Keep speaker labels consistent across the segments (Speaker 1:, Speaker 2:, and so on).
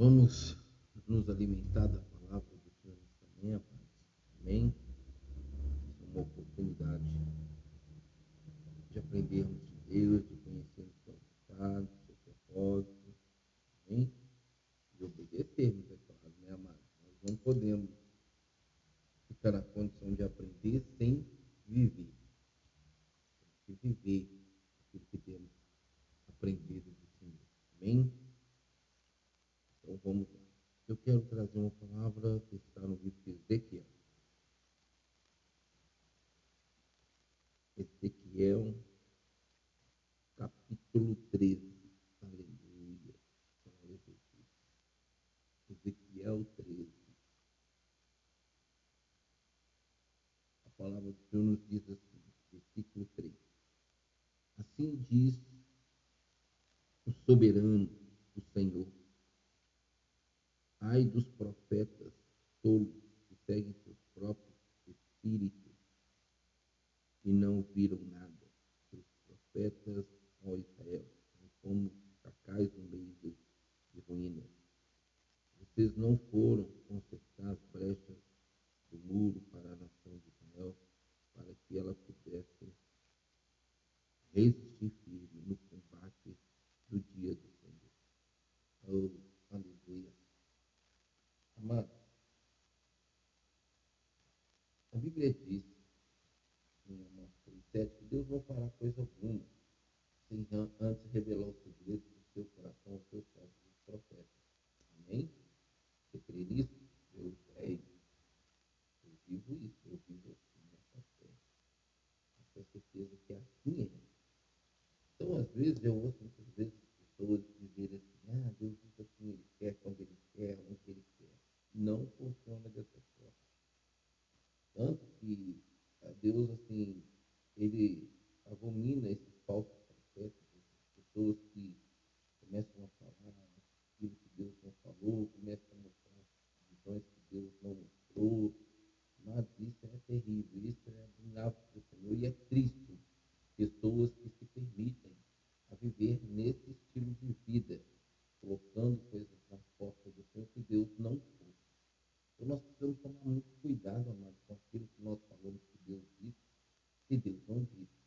Speaker 1: Vamos nos alimentar da palavra do Senhor nesta manhã, Amém? Essa é uma oportunidade de aprendermos de Deus, de conhecermos sua vontade, seu propósito, amém? De obedecermos, é claro, né, amados? Nós não podemos ficar na condição de aprender sem viver. Temos que viver aquilo que temos aprendido do Senhor. Amém? Então vamos lá. Eu quero trazer uma palavra que está no livro de Ezequiel. Ezequiel, capítulo 13. Aleluia. Ezequiel 13. A palavra do Senhor nos diz assim, versículo 3. Assim diz o soberano, o Senhor Ai dos profetas tolos que seguem seus próprios espíritos e não viram nada. Os profetas, ó Israel, são como cacais no meio de, de ruínas. Vocês não foram consertar as brechas do muro para a nação de Israel, para que ela pudesse resistir firme no combate do dia do Senhor. Oh, Amado, a Bíblia diz, em Amós 7, que Deus não fará coisa alguma sem antes revelar os segredos do seu coração aos seus servos, os profetas. Amém? Você crê nisso? Eu creio. Isso, eu vivo assim, nessa fé. Essa certeza que assim é. Então, às vezes, eu ouço muitas vezes pessoas dizerem assim, ah, Deus diz assim, Ele quer, quando Ele quer, onde Ele quer não funciona dessa forma. Tanto que Deus, assim, ele abomina esses falsos profetas, essas pessoas que começam a falar aquilo que Deus não falou, começam a mostrar visões que Deus não mostrou. Mas isso é terrível, isso é abominável para o Senhor e é triste. Pessoas que se permitem a viver nesse estilo de vida, colocando coisas na porta do Senhor que Deus não então nós precisamos tomar muito cuidado, amado, com aquilo que nós falamos que Deus disse, que Deus não disse.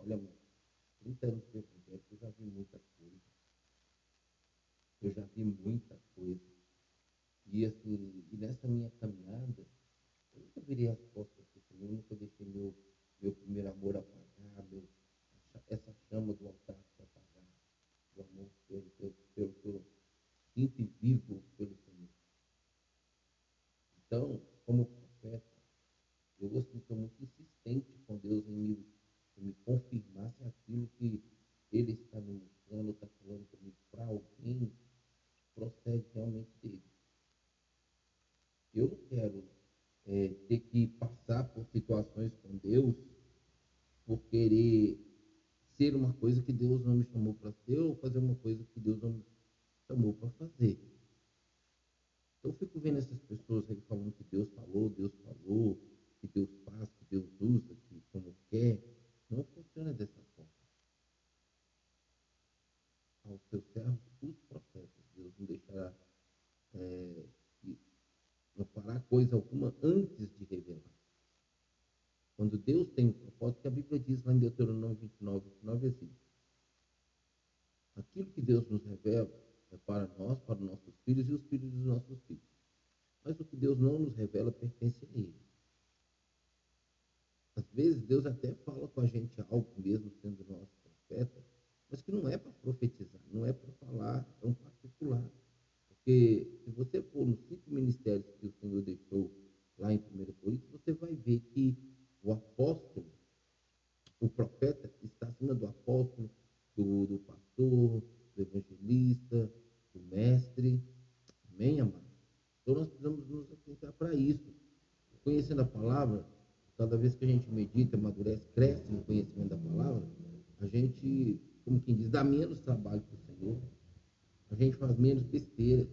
Speaker 1: Olha, amado, 30 anos de evangelho, eu já vi muita coisa. Eu já vi muita coisa. Assim, e nessa minha caminhada, eu nunca virei as costas para o Senhor, eu nunca deixei meu, meu primeiro amor apagar, meu, essa chama do altar se apagar, do amor pelo, pelo, pelo, sinto e vivo pelo então, como profeta, eu assim, sou muito insistente com Deus em me, em me confirmar se aquilo que Ele está me mostrando, está falando comigo para alguém, procede realmente dele. Eu não quero é, ter que passar por situações com Deus por querer ser uma coisa que Deus não me chamou para ser ou fazer uma coisa que Deus não me chamou para fazer. Eu fico vendo essas pessoas aí falando que Deus falou, Deus falou, que Deus faz, que Deus usa, que como quer. Não funciona dessa forma. Aos seus servos, os profetas, Deus não deixará, é, não fará coisa alguma antes de revelar. Quando Deus tem um propósito, que a Bíblia diz lá em Deuteronômio 29, 29 assim, aquilo que Deus nos revela, é para nós, para os nossos filhos e os filhos dos nossos filhos. Mas o que Deus não nos revela pertence a Ele. Às vezes Deus até fala com a gente algo, mesmo sendo nosso profeta, mas que não é para profetizar, não é para falar tão particular. Porque se você for nos cinco ministérios que o Senhor deixou lá em 1 Coríntios, você vai ver que o apóstolo, o profeta, está acima do apóstolo, do, do pastor, do evangelista, do mestre. Amém, amado? Então nós precisamos nos atentar para isso. Conhecendo a palavra, cada vez que a gente medita, amadurece, cresce no conhecimento da palavra, a gente, como quem diz, dá menos trabalho para o Senhor. A gente faz menos besteira.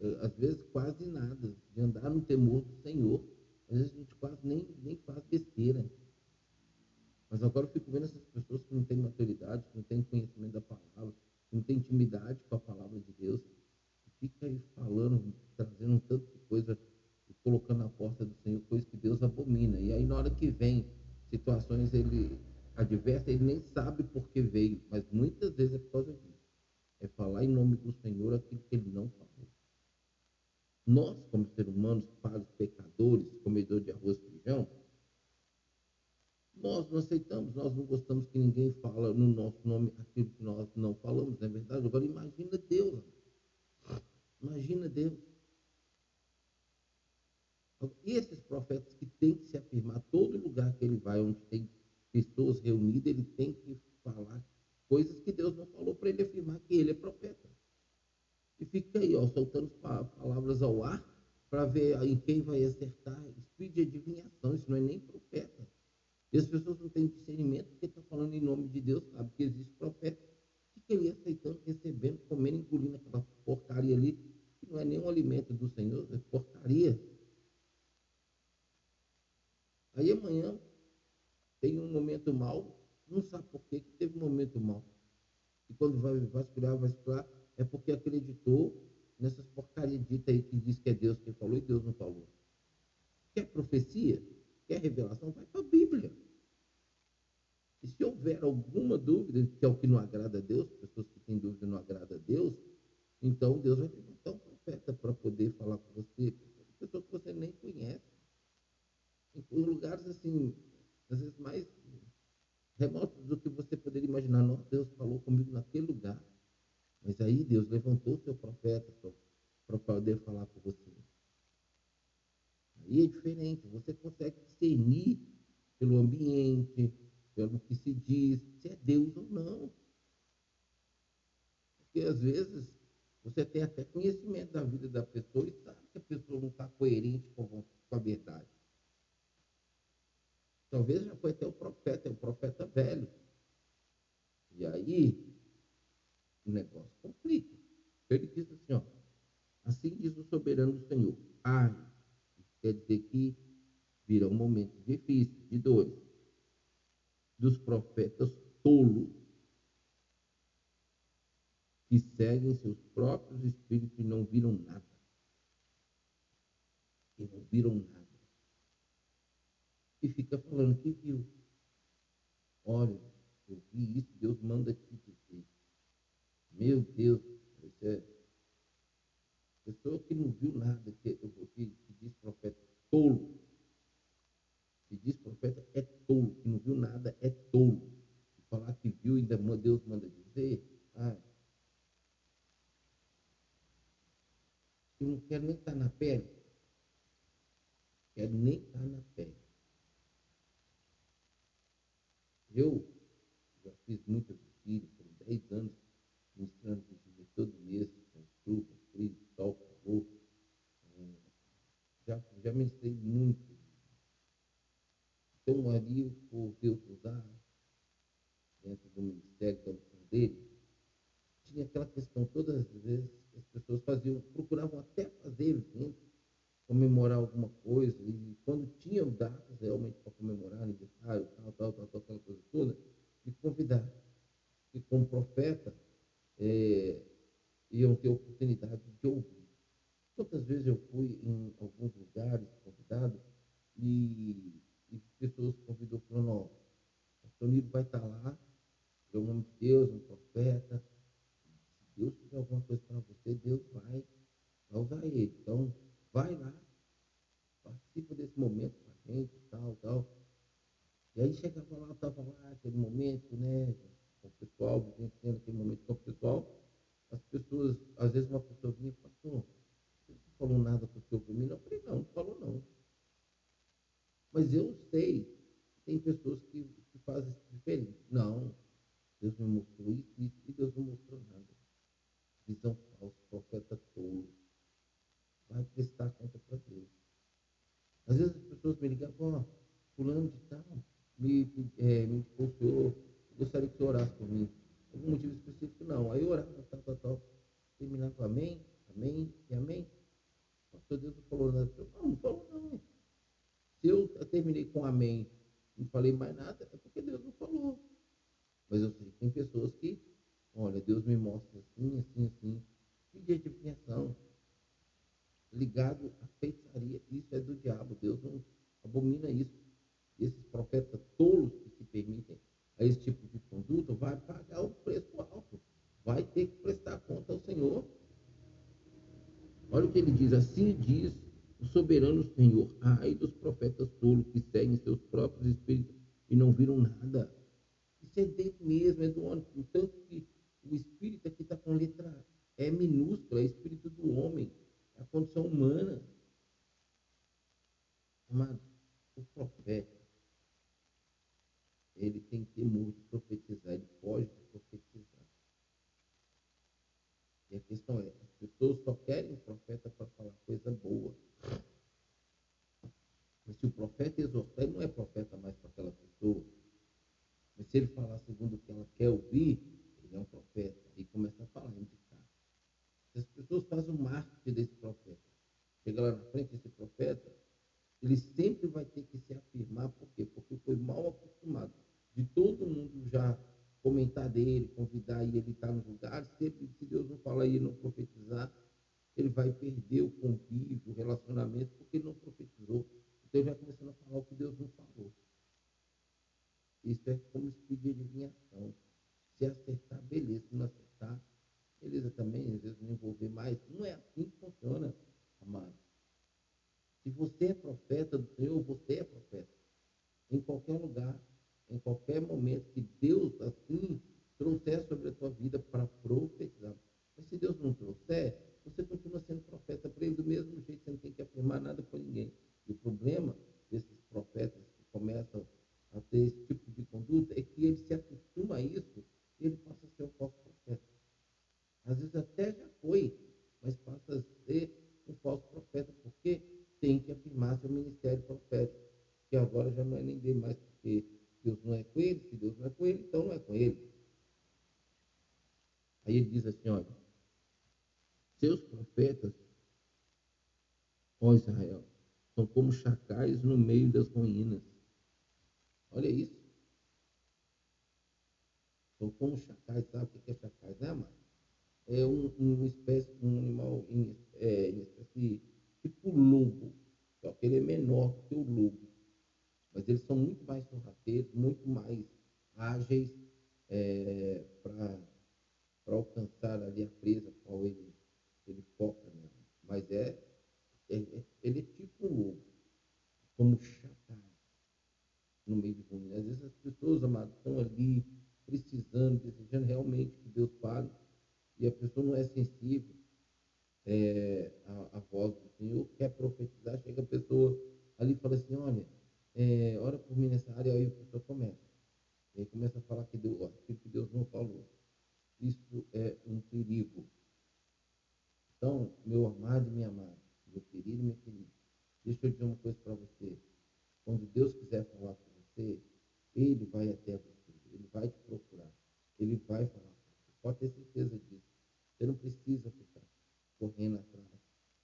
Speaker 1: É, às vezes quase nada. De andar no temor do Senhor. Às vezes a gente quase nem, nem faz besteira. Mas agora eu fico vendo essas pessoas que não têm maturidade, que não têm conhecimento da palavra, que não têm intimidade com a palavra de Deus, que fica aí falando, trazendo tanta coisa, colocando na porta do Senhor, coisa que Deus abomina. E aí na hora que vem situações ele adversas, ele nem sabe por que veio, mas muitas vezes é por causa disso. É falar em nome do Senhor aquilo que ele não falou. Nós, como seres humanos, falhos, pecadores, comedores de arroz e feijão, nós não aceitamos, nós não gostamos que ninguém fala no nosso nome aquilo que nós não falamos, não é verdade? Agora imagina Deus. Imagina Deus. E esses profetas que têm que se afirmar, todo lugar que ele vai, onde tem pessoas reunidas, ele tem que falar coisas que Deus não falou para ele afirmar que ele é profeta. E fica aí, ó, soltando palavras ao ar para ver em quem vai acertar. Espírito de adivinhação, isso não é nem profeta. E as pessoas não têm discernimento porque estão falando em nome de Deus, sabe que existe profeta. Fica ali aceitando, recebendo, comendo, engolindo aquela porcaria ali, que não é nenhum alimento do Senhor, é porcaria. Aí amanhã tem um momento mal, não sabe por que, que teve um momento mal. E quando vai vasculhar, vasculhar, é porque acreditou nessas porcarias ditas aí que diz que é Deus quem falou e Deus não falou. Quer profecia? Quer revelação? Vai para a Bíblia. E se houver alguma dúvida, que é o que não agrada a Deus, pessoas que têm dúvida não agrada a Deus, então Deus vai levantar um profeta para poder falar com você, pessoa que você nem conhece. Em lugares assim, às vezes mais remotos do que você poderia imaginar. Nossa, Deus falou comigo naquele lugar. Mas aí Deus levantou seu profeta para poder falar com você. Aí é diferente, você consegue discernir pelo ambiente, pelo que se diz, se é Deus ou não. Porque às vezes você tem até conhecimento da vida da pessoa e sabe que a pessoa não está coerente com a verdade. Talvez já foi até o profeta, é o profeta velho. E aí o negócio complica. Ele diz assim, ó, assim diz o soberano Senhor, ai, quer dizer que virão momentos difíceis, de dores, dos profetas tolos, que seguem seus próprios espíritos e não viram nada. E não viram nada. E fica falando que viu. Olha, eu vi isso, Deus manda te dizer. Meu Deus, isso é. Pessoa que não viu nada, que, que, que diz profeta tolo. Que diz profeta é tolo, que não viu nada é tolo. E falar que viu, ainda Deus manda dizer. Ah, eu não quero nem estar na pele. Quero nem estar na pele. Eu já fiz muitas filhos, por 10 anos, ministrando vigília todo mês, com chuva, frio, sol, calor. É, já, já ministrei muito. Então, ali, por Deus usar, dentro do ministério, da unção dele, tinha aquela questão, todas as vezes as pessoas faziam, procuravam até fazer eventos, comemorar alguma coisa, e quando tinham datas realmente para comemorar, aniversário, tal, tal, tal, tal, aquela coisa toda, me convidar. E como profeta, é, iam ter oportunidade de ouvir. Quantas vezes eu fui em alguns lugares convidado e, e pessoas convidou para nós. O Nilo vai estar lá, é um homem de Deus, um profeta. Se Deus tiver alguma coisa para você, Deus vai, vai usar ele. Então, vai lá, participa desse momento com a gente, tal, tal. E aí chegava lá, estava lá, aquele momento, né? pessoal, vivenciando aquele momento pessoal, as pessoas, às vezes uma pessoa vinha e pastor, você não falou nada para o seu? Não, eu falei, não, não falou não. Mas eu sei, tem pessoas que, que fazem diferente. Não, Deus me mostrou isso, isso, e Deus não mostrou nada. Visão falsa, profeta tolo. Vai prestar conta para Deus. Às vezes as pessoas me ligam, ó, fulano de tal, me, é, me o senhor, gostaria que você orasse por mim. Algum motivo específico, não. Aí eu orava, tal, tal, tal. Terminava com amém, amém e amém. Pastor Deus não falou nada. Não, não falou não. Se eu terminei com amém não falei mais nada, é porque Deus não falou. Mas eu sei tem pessoas que, olha, Deus me mostra assim, assim, assim. Pedir adivinhação. Ligado à feitiçaria. Isso é do diabo. Deus não abomina isso. Esses profetas tolos que se permitem a esse tipo de conduta vai pagar o preço alto, vai ter que prestar conta ao Senhor. Olha o que ele diz: assim diz o soberano Senhor, ai dos profetas tolos que seguem seus próprios espíritos e não viram nada. Isso é dele mesmo, é do homem. Tanto que o espírito aqui está com letra é minúscula, é espírito do homem, a condição humana. Amado, o profeta, ele tem temor de profetizar, ele pode profetizar. E a questão é, as pessoas só querem o profeta para falar coisa boa. Mas se o profeta exortar, ele não é profeta mais para aquela pessoa. Mas se ele falar segundo o que ela quer ouvir, ele é um profeta. E começa a falar, as pessoas fazem o marketing desse profeta, chega lá na frente desse profeta, ele sempre vai ter que se afirmar, por quê? Porque foi mal acostumado. De todo mundo já comentar dele, convidar e ele estar tá nos lugares, sempre, se Deus não falar e não profetizar, ele vai perder o convívio, o relacionamento, porque ele não profetizou. Então ele vai começando a falar o que Deus não falou. Isso é como espírito de adivinhação. Se acertar, beleza. Se não acertar, beleza também. Às vezes não envolver mais. Não é assim que funciona, amado. Se você é profeta do Senhor, você é profeta. Em qualquer lugar, em qualquer momento que Deus assim trouxer sobre a tua vida para profetizar. Mas se Deus não trouxer, você continua sendo profeta para ele do mesmo jeito, você não tem que afirmar nada para ninguém. E o problema desses profetas que começam a ter esse tipo de conduta é que ele se acostuma a isso e ele passa a ser um falso profeta. Às vezes até já foi, mas passa a ser um falso profeta, porque tem que afirmar seu ministério profético, que agora já não é nem dele mais, porque Deus não é com ele, se Deus não é com ele, então não é com ele. Aí ele diz assim, olha, seus profetas, ó Israel, são como chacais no meio das ruínas. Olha isso. São como chacais, sabe o que é chacais, né, amado? É um, uma espécie, um animal, em, é, em espécie, tipo lobo, só que ele é menor que o lobo. Mas eles são muito mais sorrateiros, muito mais ágeis é, para alcançar ali a presa qual ele, ele foca nela. Mas é, é, é, ele é tipo um como chacais no meio de ruína. Às vezes as pessoas, amados, estão ali precisando, desejando realmente que Deus fale, e a pessoa não é sensível é, à, à voz do Senhor, quer profetizar, chega a pessoa ali e fala assim, olha, é, ora por mim nessa área, aí a pessoa começa. E aí começa a falar que Deus, aquilo que Deus não falou. Isso é um perigo. Então, meu amado e minha amada, meu querido e minha querida, deixa eu dizer uma coisa para você. Quando Deus quiser falar com você, Ele vai até você, Ele vai te procurar, Ele vai falar com você. Pode ter certeza disso. Você não precisa ficar correndo atrás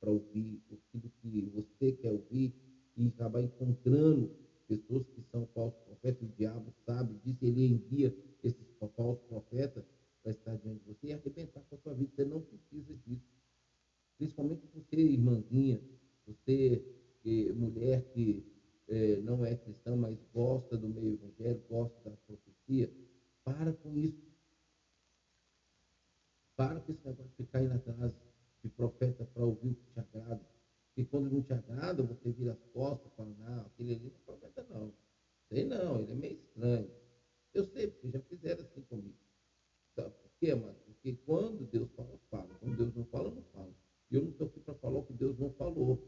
Speaker 1: para ouvir aquilo que você quer ouvir e acabar encontrando pessoas que são falsos profetas, o diabo sabe disso, ele envia esses falsos profetas para estar diante de você e arrebentar com a sua vida. Você não precisa disso. Principalmente você, irmãzinha, você, mulher que eh, não é cristã, mas gosta do meio evangélico, gosta da profecia, para com isso. Para com esse negócio de ficar indo atrás de profeta para ouvir o que te agrada e quando não te agrada, você vira as costas e fala, não, aquele ali não é profeta não. Sei não, ele é meio estranho. Eu sei, porque já fizeram assim comigo. Sabe por quê, mano? Porque quando Deus fala, fala. Quando Deus não fala, não fala. E eu não estou aqui para falar o que Deus não falou.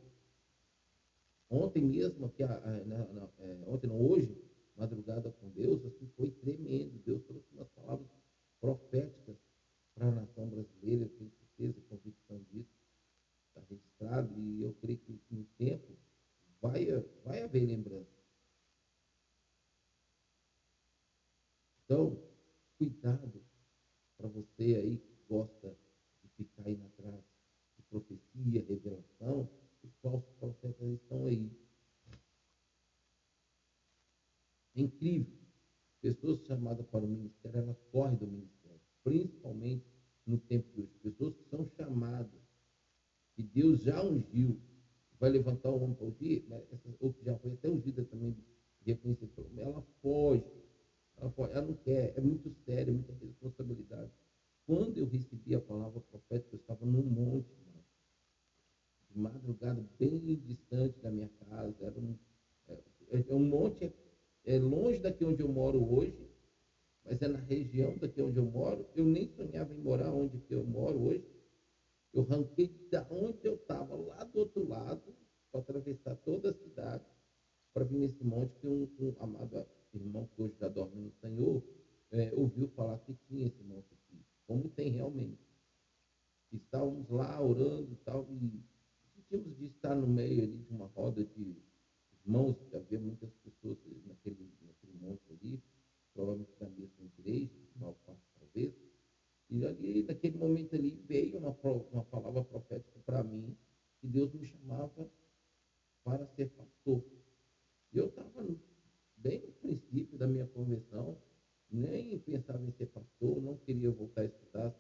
Speaker 1: Ontem mesmo, aqui, a, a, na, na, é, ontem não, hoje, madrugada com Deus, assim, foi tremendo. Deus trouxe umas palavras proféticas para a nação brasileira, eu tenho certeza, convicção disso está registrado e eu creio que no tempo vai, vai haver lembrança. Então, cuidado para você aí que gosta de ficar indo atrás de profecia, revelação, os falsos profetas estão aí. É incrível. Pessoas chamadas para o ministério, elas correm do ministério, principalmente no tempo de hoje. Pessoas que são chamadas que Deus já ungiu, vai levantar o homem para ungir, mas essa outra já foi até ungida também, reconhecida ela foge, ela foge, ela não é muito sério, é muita responsabilidade. Quando eu recebi a palavra profética, eu estava num monte, mano, de madrugada, bem distante da minha casa. Era um, é, é um monte, é, é longe daqui onde eu moro hoje, mas é na região daqui onde eu moro. Eu nem sonhava em morar onde que eu moro hoje. Eu ranquei da onde eu estava, lá do outro lado, para atravessar toda a cidade, para vir nesse monte que um, um amado irmão que hoje já dorme no Senhor, é, ouviu falar que tinha esse monte aqui, como tem realmente. Estávamos lá orando e tal, e sentimos de estar no meio ali de uma roda de irmãos, havia muitas pessoas naquele, naquele monte ali, provavelmente da mesma igreja, mal parte talvez, e ali, naquele momento ali, veio uma, uma palavra profética para mim, que Deus me chamava para ser pastor. Eu estava bem no princípio da minha conversão, nem pensava em ser pastor, não queria voltar a estudar,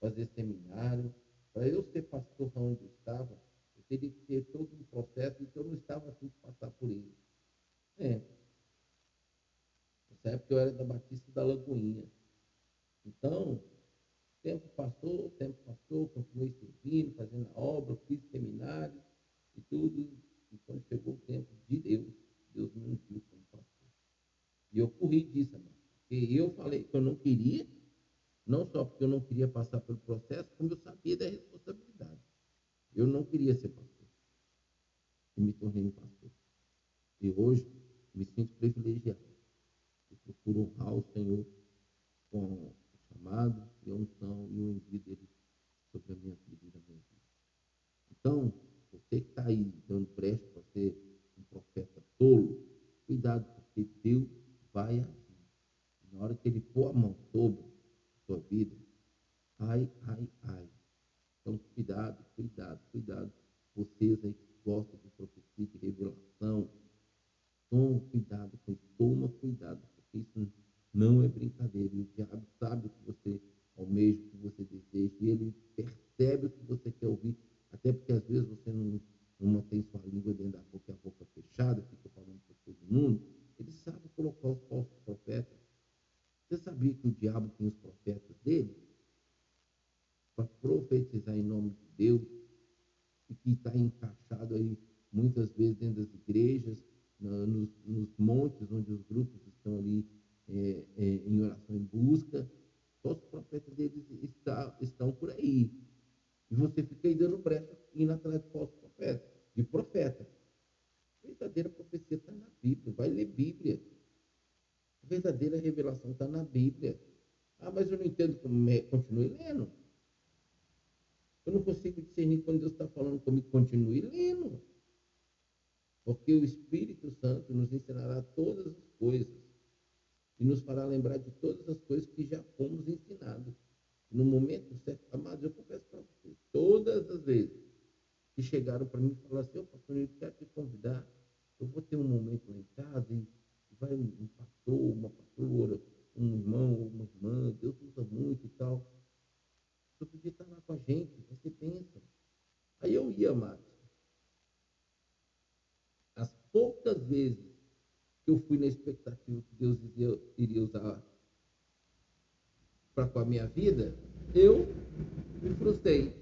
Speaker 1: fazer seminário. Para eu ser pastor onde eu estava, eu teria que ter todo um processo, então eu não estava afim de passar por ele. É. Nessa época eu era da Batista da Lagoinha. Então, tempo passou, o tempo passou, continuei servindo, fazendo a obra, fiz seminário e tudo. E quando chegou o tempo de Deus, Deus me ungiu como pastor. E eu corri disso, amado. Porque eu falei que eu não queria, não só porque eu não queria passar pelo processo, como eu sabia da responsabilidade. Eu não queria ser pastor. E me tornei um pastor. E hoje me sinto privilegiado. Eu procuro honrar o Senhor com o chamado e a unção e o envio dele sobre a minha vida e a minha vida. Então, você que está aí dando preste para ser um profeta tolo, cuidado, porque Deus vai agir. Na hora que ele pôr a mão sobre a sua vida, ai, ai, ai. Então, cuidado, cuidado, cuidado. Vocês aí que gostam de profecia, de revelação, toma cuidado com isso, toma cuidado, porque isso não é brincadeira. E o diabo sabe o que você almeja, o que você deseja, e ele percebe o que você quer ouvir, até porque às vezes você não, não mantém sua língua dentro da boca e a boca fechada, fica falando para todo mundo. Ele sabe colocar os falsos profetas você sabia que o diabo tem os profetas dele? Para profetizar em nome de Deus e que está encaixado aí muitas vezes dentro das igrejas, nos, nos, montes onde os grupos estão ali é, é, em oração em busca. Só os profetas deles está, estão por aí. E você fica aí dando brecha indo atrás de falsos profetas, de profeta. A verdadeira profecia está na Bíblia. Vai ler Bíblia verdadeira revelação está na Bíblia. Ah, mas eu não entendo como é. Continue lendo. Eu não consigo discernir quando Deus está falando comigo. Continue lendo. Porque o Espírito Santo nos ensinará todas as coisas e nos fará lembrar de todas as coisas que já fomos ensinados. No momento certo, amados, eu confesso para vocês, todas as vezes que chegaram para mim e falaram assim, ô pastor, eu quero te convidar, eu vou ter um momento lá em casa e vai um pastor, uma pastora, um irmão, uma irmã, Deus usa muito e tal. Você podia estar lá com a gente, você pensa. Aí eu ia, mais. As poucas vezes eu fui na expectativa que Deus iria, usar para com a minha vida, eu me frustrei.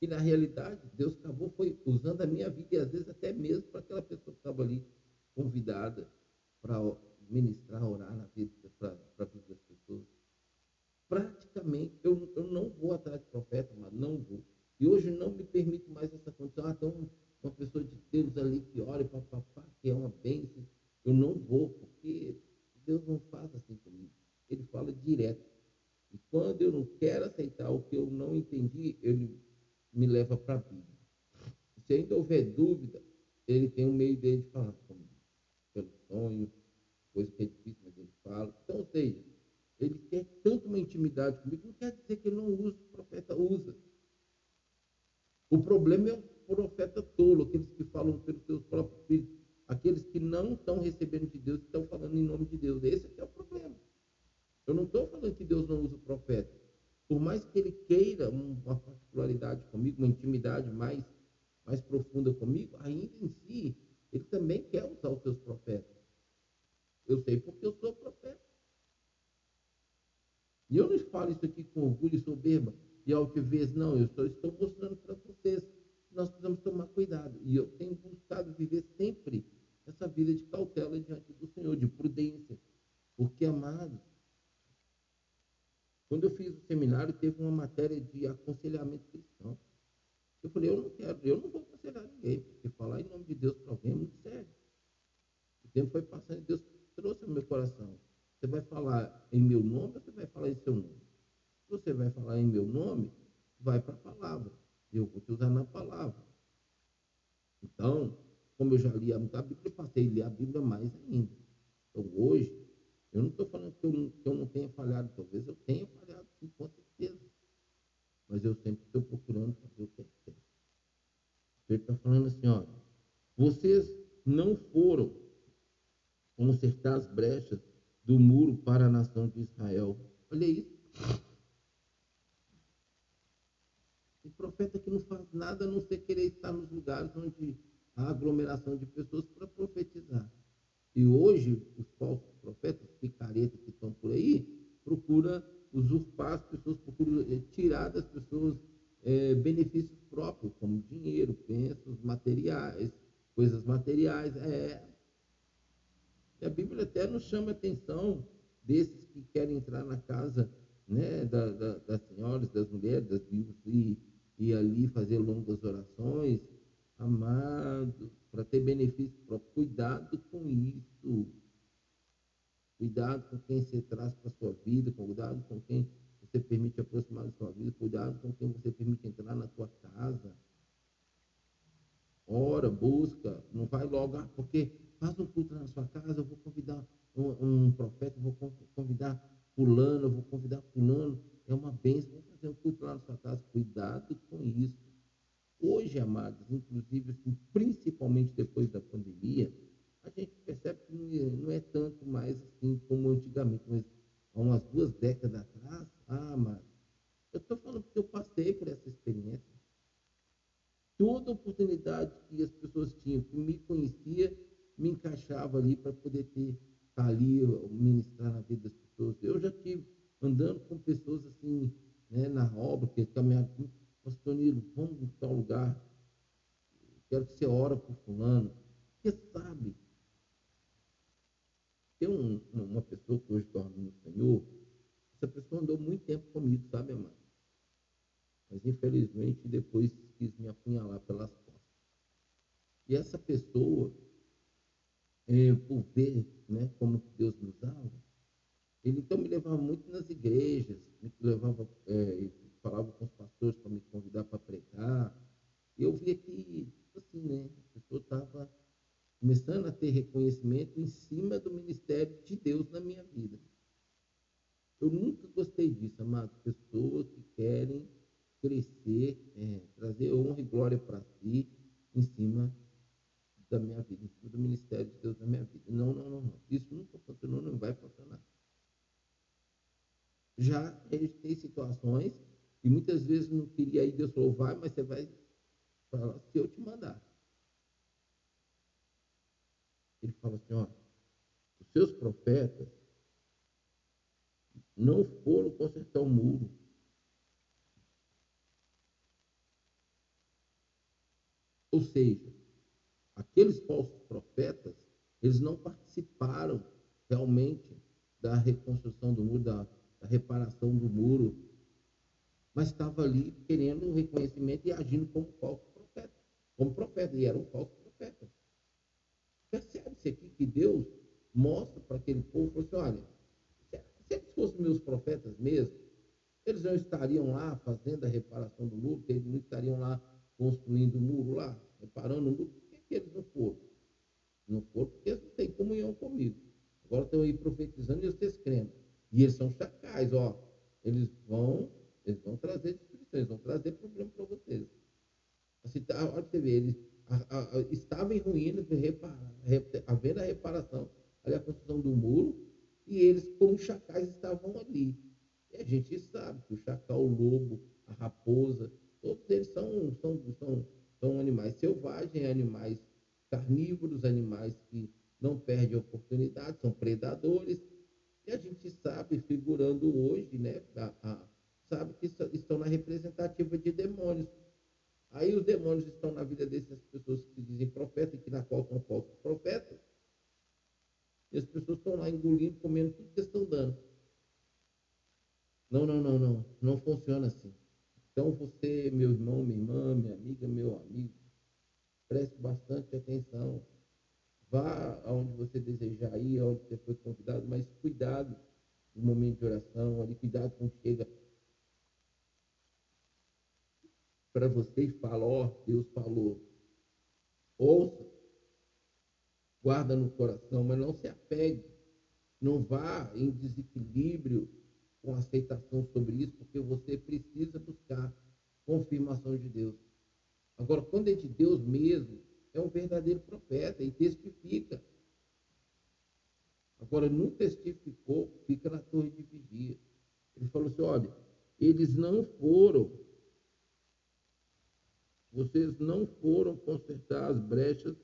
Speaker 1: E na realidade, Deus acabou foi usando a minha vida e às vezes até mesmo para aquela pessoa que estava ali convidada para ministrar, orar na vida, para a vida das pessoas. Praticamente, eu, eu não vou atrás de profeta, mas não vou. E hoje não me permito mais essa condição. Ah, então, uma pessoa de Deus ali que ora, papapá, que é uma bênção. Eu não vou, porque Deus não faz assim comigo. Ele fala direto. E quando eu não quero aceitar o que eu não entendi, ele me leva para a Bíblia. Se ainda houver dúvida, ele tem um meio dele de falar comigo pelo sonho, coisa que é difícil, mas ele fala. Então, ou seja, ele quer tanto uma intimidade comigo, não quer dizer que ele não usa, o profeta usa. O problema é o profeta tolo, aqueles que falam pelos seus próprios filhos, aqueles que não estão recebendo de Deus, estão falando em nome de Deus. Esse é, é o problema. Eu não estou falando que Deus não usa o profeta. Por mais que ele queira uma particularidade comigo, uma intimidade mais, mais profunda comigo, ainda em si, ele também quer usar os seus profetas. Eu sei porque eu sou profeta. E eu não falo isso aqui com orgulho e soberba e altivez, não. Eu só estou mostrando para vocês nós precisamos tomar cuidado. E eu tenho buscado viver sempre essa vida de cautela diante do Senhor, de prudência. Porque, amados, quando eu fiz o seminário, teve uma matéria de aconselhamento cristão. Eu falei, eu não quero, eu não vou aconselhar ninguém, porque falar em nome de Deus para alguém é muito sério. O tempo foi passando e Deus trouxe ao meu coração. Você vai falar em meu nome ou você vai falar em seu nome? Se você vai falar em meu nome, vai para a palavra. Eu vou te usar na palavra. Então, como eu já li a Bíblia, eu passei a ler a Bíblia mais ainda. Então, hoje, eu não estou falando que eu, não, que eu não tenha falhado. Talvez eu tenha falhado, sim, com certeza. Mas eu sempre estou procurando fazer o que é certo. Ele está falando assim, ó, vocês não foram consertar as brechas do muro para a nação de Israel. Olha isso. O profeta que não faz nada a não ser querer estar nos lugares onde há aglomeração de pessoas para profetizar. E hoje, os falsos profetas, picaretas que estão por aí, procura usurpar as pessoas, procura eh, tirar das pessoas é, benefícios próprios, como dinheiro, bênçãos materiais, coisas materiais. É. E a Bíblia até nos chama a atenção desses que querem entrar na casa né, da, da, das senhoras, das mulheres, das viúvas, e, e ali fazer longas orações. Amado, para ter benefício próprio. Cuidado com isso. Cuidado com quem você traz para a sua vida, cuidado com quem você permite aproximar da sua vida, cuidado com quem você permite entrar na sua casa. Ora, busca, não vai logo, ah, porque faz um culto na sua casa, eu vou convidar um, um profeta, eu vou convidar fulano, eu vou convidar fulano. É uma bênção, vou fazer um culto lá na sua casa. Cuidado com isso. Hoje, amados, inclusive, assim, principalmente depois da pandemia, a gente percebe que não é tanto mais assim como antigamente, mas há umas duas décadas atrás, ah, mas eu estou falando porque eu passei por essa experiência. Toda oportunidade que as pessoas tinham, que me conhecia, me encaixava ali para poder ter, estar tá ali, ministrar na vida das pessoas. Eu já tive andando com pessoas assim, né, na obra, que caminhava Pastor Nilo, vamos em tal lugar. Quero que você ora por fulano. Porque sabe. Tem um, uma pessoa que hoje dorme no Senhor. Essa pessoa andou muito tempo comigo, sabe, amado? Mas infelizmente depois quis me apunhalar pelas costas. E essa pessoa, é, por ver né, como Deus me usava, ele então me levava muito nas igrejas, me levava, é, falava com os pastores para me convidar para pregar. E eu via que, assim, né, a pessoa estava começando a ter reconhecimento em cima do ministério de Deus na minha vida. Eu nunca gostei disso, amado. Pessoas que querem crescer, é, trazer honra e glória para si em cima da minha vida, em cima do ministério de Deus na minha vida. Não, não, não, não. Isso nunca funcionou. Já tem situações e muitas vezes não queria ir, Deus falou, vai, mas você vai falar se eu te mandar. Ele fala assim, ó, os seus profetas não foram consertar o muro. Ou seja, aqueles falsos profetas, eles não participaram realmente da reconstrução do muro, da, da reparação do muro, mas estava ali querendo reconhecimento e agindo como falso profeta. Como profeta, e era um falso profeta. Percebe-se aqui que Deus mostra para aquele povo, assim, olha, se eles fossem meus profetas mesmo, eles não estariam lá fazendo a reparação do muro, eles não estariam lá construindo o muro lá, reparando o muro, por que, que eles não foram? Não foram porque eles não têm comunhão comigo. Agora estão aí profetizando e vocês crendo. E eles são chacais, ó. Eles vão eles vão trazer destruição, eles vão trazer problema para vocês. Assim, tá, olha você ver, eles a, a, estavam em ruínas, havendo a reparação, ali a construção do muro, e eles, como chacais, estavam ali. E a gente sabe que o chacal, o lobo, a raposa, todos eles são, são, são, são animais selvagens, animais carnívoros, animais que não perdem oportunidade, são predadores. E a gente sabe, figura procurando hoje, né? A, a, sabe que estão na representativa de demônios. Aí os demônios estão na vida dessas pessoas que dizem profeta, que na qual são falsos profetas. E as pessoas estão lá engolindo, comendo tudo que estão dando. Não, não, não, não. Não funciona assim. Então você, meu irmão, minha irmã, minha amiga, meu amigo, preste bastante atenção. Vá aonde você desejar ir, aonde você foi convidado, mas cuidado no momento de oração, ali, cuidado quando chega para você e fala, ó, oh, Deus falou. Ouça, guarda no coração, mas não se apegue. Não vá em desequilíbrio com aceitação sobre isso, porque você precisa buscar confirmação de Deus. Agora, quando é de Deus mesmo, é um verdadeiro profeta e testifica. Agora, não testificou, fica na torre de vigia. Ele falou assim: olha, eles não foram, vocês não foram consertar as brechas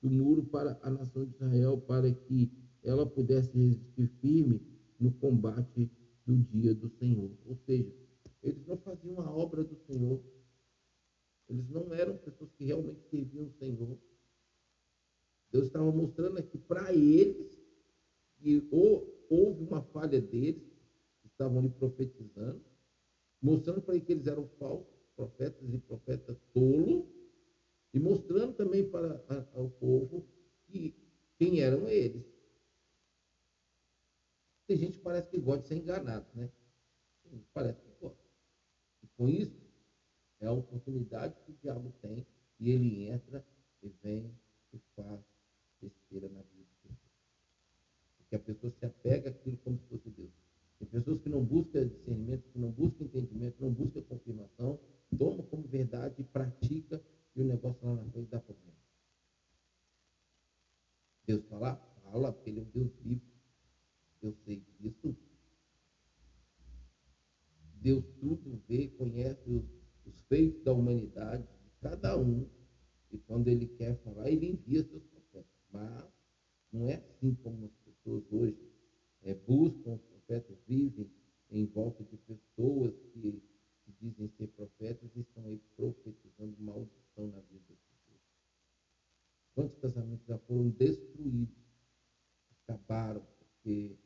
Speaker 1: do muro para a nação de Israel, para que ela pudesse resistir firme no combate do dia do Senhor. Ou seja, eles não faziam a obra do Senhor. Eles não eram pessoas que realmente serviam o Senhor. Deus estava mostrando aqui para eles que houve uma falha deles, que estavam ali profetizando, mostrando para eles que eles eram falsos profetas e profetas tolos, e mostrando também para o povo que quem eram eles. Tem gente que parece que gosta de ser enganado, né? Parece que gosta. E com isso, é a oportunidade que o diabo tem e ele entra e vem e faz besteira na vida de Deus. Porque a pessoa se apega àquilo como se fosse Deus. Tem pessoas que não buscam discernimento, que não buscam entendimento, não buscam confirmação, toma como verdade e pratica e o negócio lá na frente dá problema. Deus fala, fala, porque ele é um Deus vivo eu sei disso. Deus tudo vê, conhece os, os feitos da humanidade, de cada um. E quando ele quer falar, ele envia seus profetas. Mas não é assim como as pessoas hoje é, buscam os profetas, vivem em volta de pessoas que, que dizem ser profetas e estão aí profetizando maldição na vida das pessoas. Quantos casamentos já foram destruídos, acabaram, porque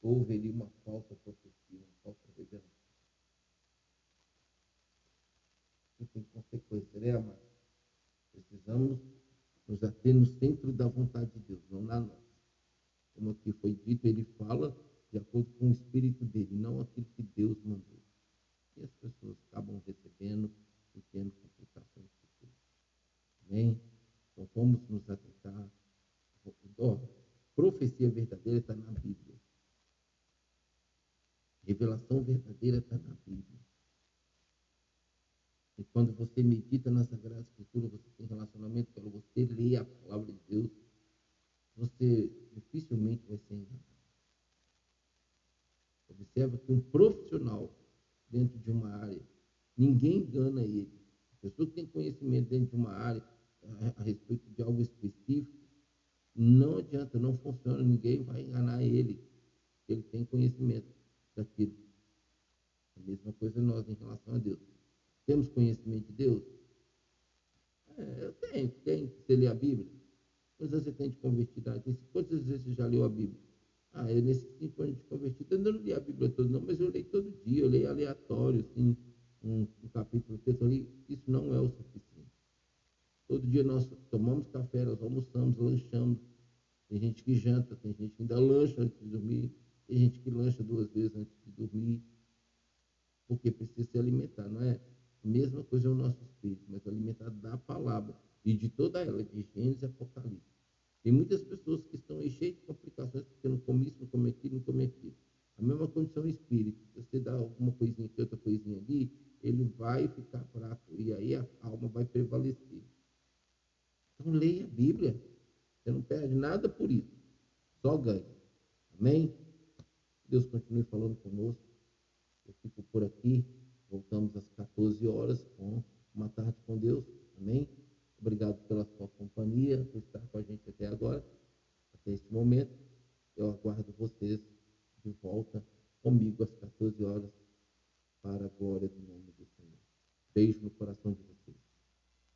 Speaker 1: houve ali uma falsa profecia, uma falsa revelação. Isso tem consequência, né, amado? Precisamos nos ater no centro da vontade de Deus, não na nossa. Como aqui foi dito, ele fala de acordo com o Espírito dele, não aquilo que Deus mandou. E as pessoas acabam recebendo e tendo complicações futuras. Amém? Então vamos nos atentar. Oh, profecia verdadeira está na Bíblia. Revelação verdadeira está na Bíblia. Quando você medita na Sagrada Escritura, você tem relacionamento, quando você lê a palavra de Deus, você dificilmente vai ser enganado. Observa que um profissional dentro de uma área, ninguém engana ele. A pessoa que tem conhecimento dentro de uma área a, a respeito de algo específico, não adianta, não funciona, ninguém vai enganar ele. Ele tem conhecimento daquilo. A mesma coisa nós em relação a Deus. Temos conhecimento de Deus? É, eu tenho, tenho. Você lê a Bíblia? Quantas você tem de convertidade? Quantas vezes você já leu a Bíblia? Ah, eu nesse cinco de convertido, eu não li a Bíblia toda, não, mas eu leio todo dia, eu leio aleatório, assim, um, um capítulo, texto ali. Isso não é o suficiente. Todo dia nós tomamos café, nós almoçamos, lanchamos. Tem gente que janta, tem gente que ainda lancha antes de dormir. Tem gente que lancha duas vezes antes de dormir, porque precisa se alimentar, não é? A mesma coisa é o nosso espírito, mas alimentar da palavra e de toda ela, de Gênesis e Apocalipse. Tem muitas pessoas que estão aí cheias de complicações porque não come isso, não come aquilo, não come aquilo. A mesma condição espírita. Se você dá alguma coisinha aqui, outra coisinha ali, ele vai ficar fraco e aí a alma vai prevalecer. Então leia a Bíblia. Você não perde nada por isso. Só ganha. Amém? Deus continue falando conosco. Eu fico por aqui. Voltamos às 14 horas com uma tarde com Deus. Amém? Obrigado pela sua companhia, por estar com a gente até agora, até este momento. Eu aguardo vocês de volta comigo às 14 horas para a glória do nome do Senhor. Beijo no coração de vocês.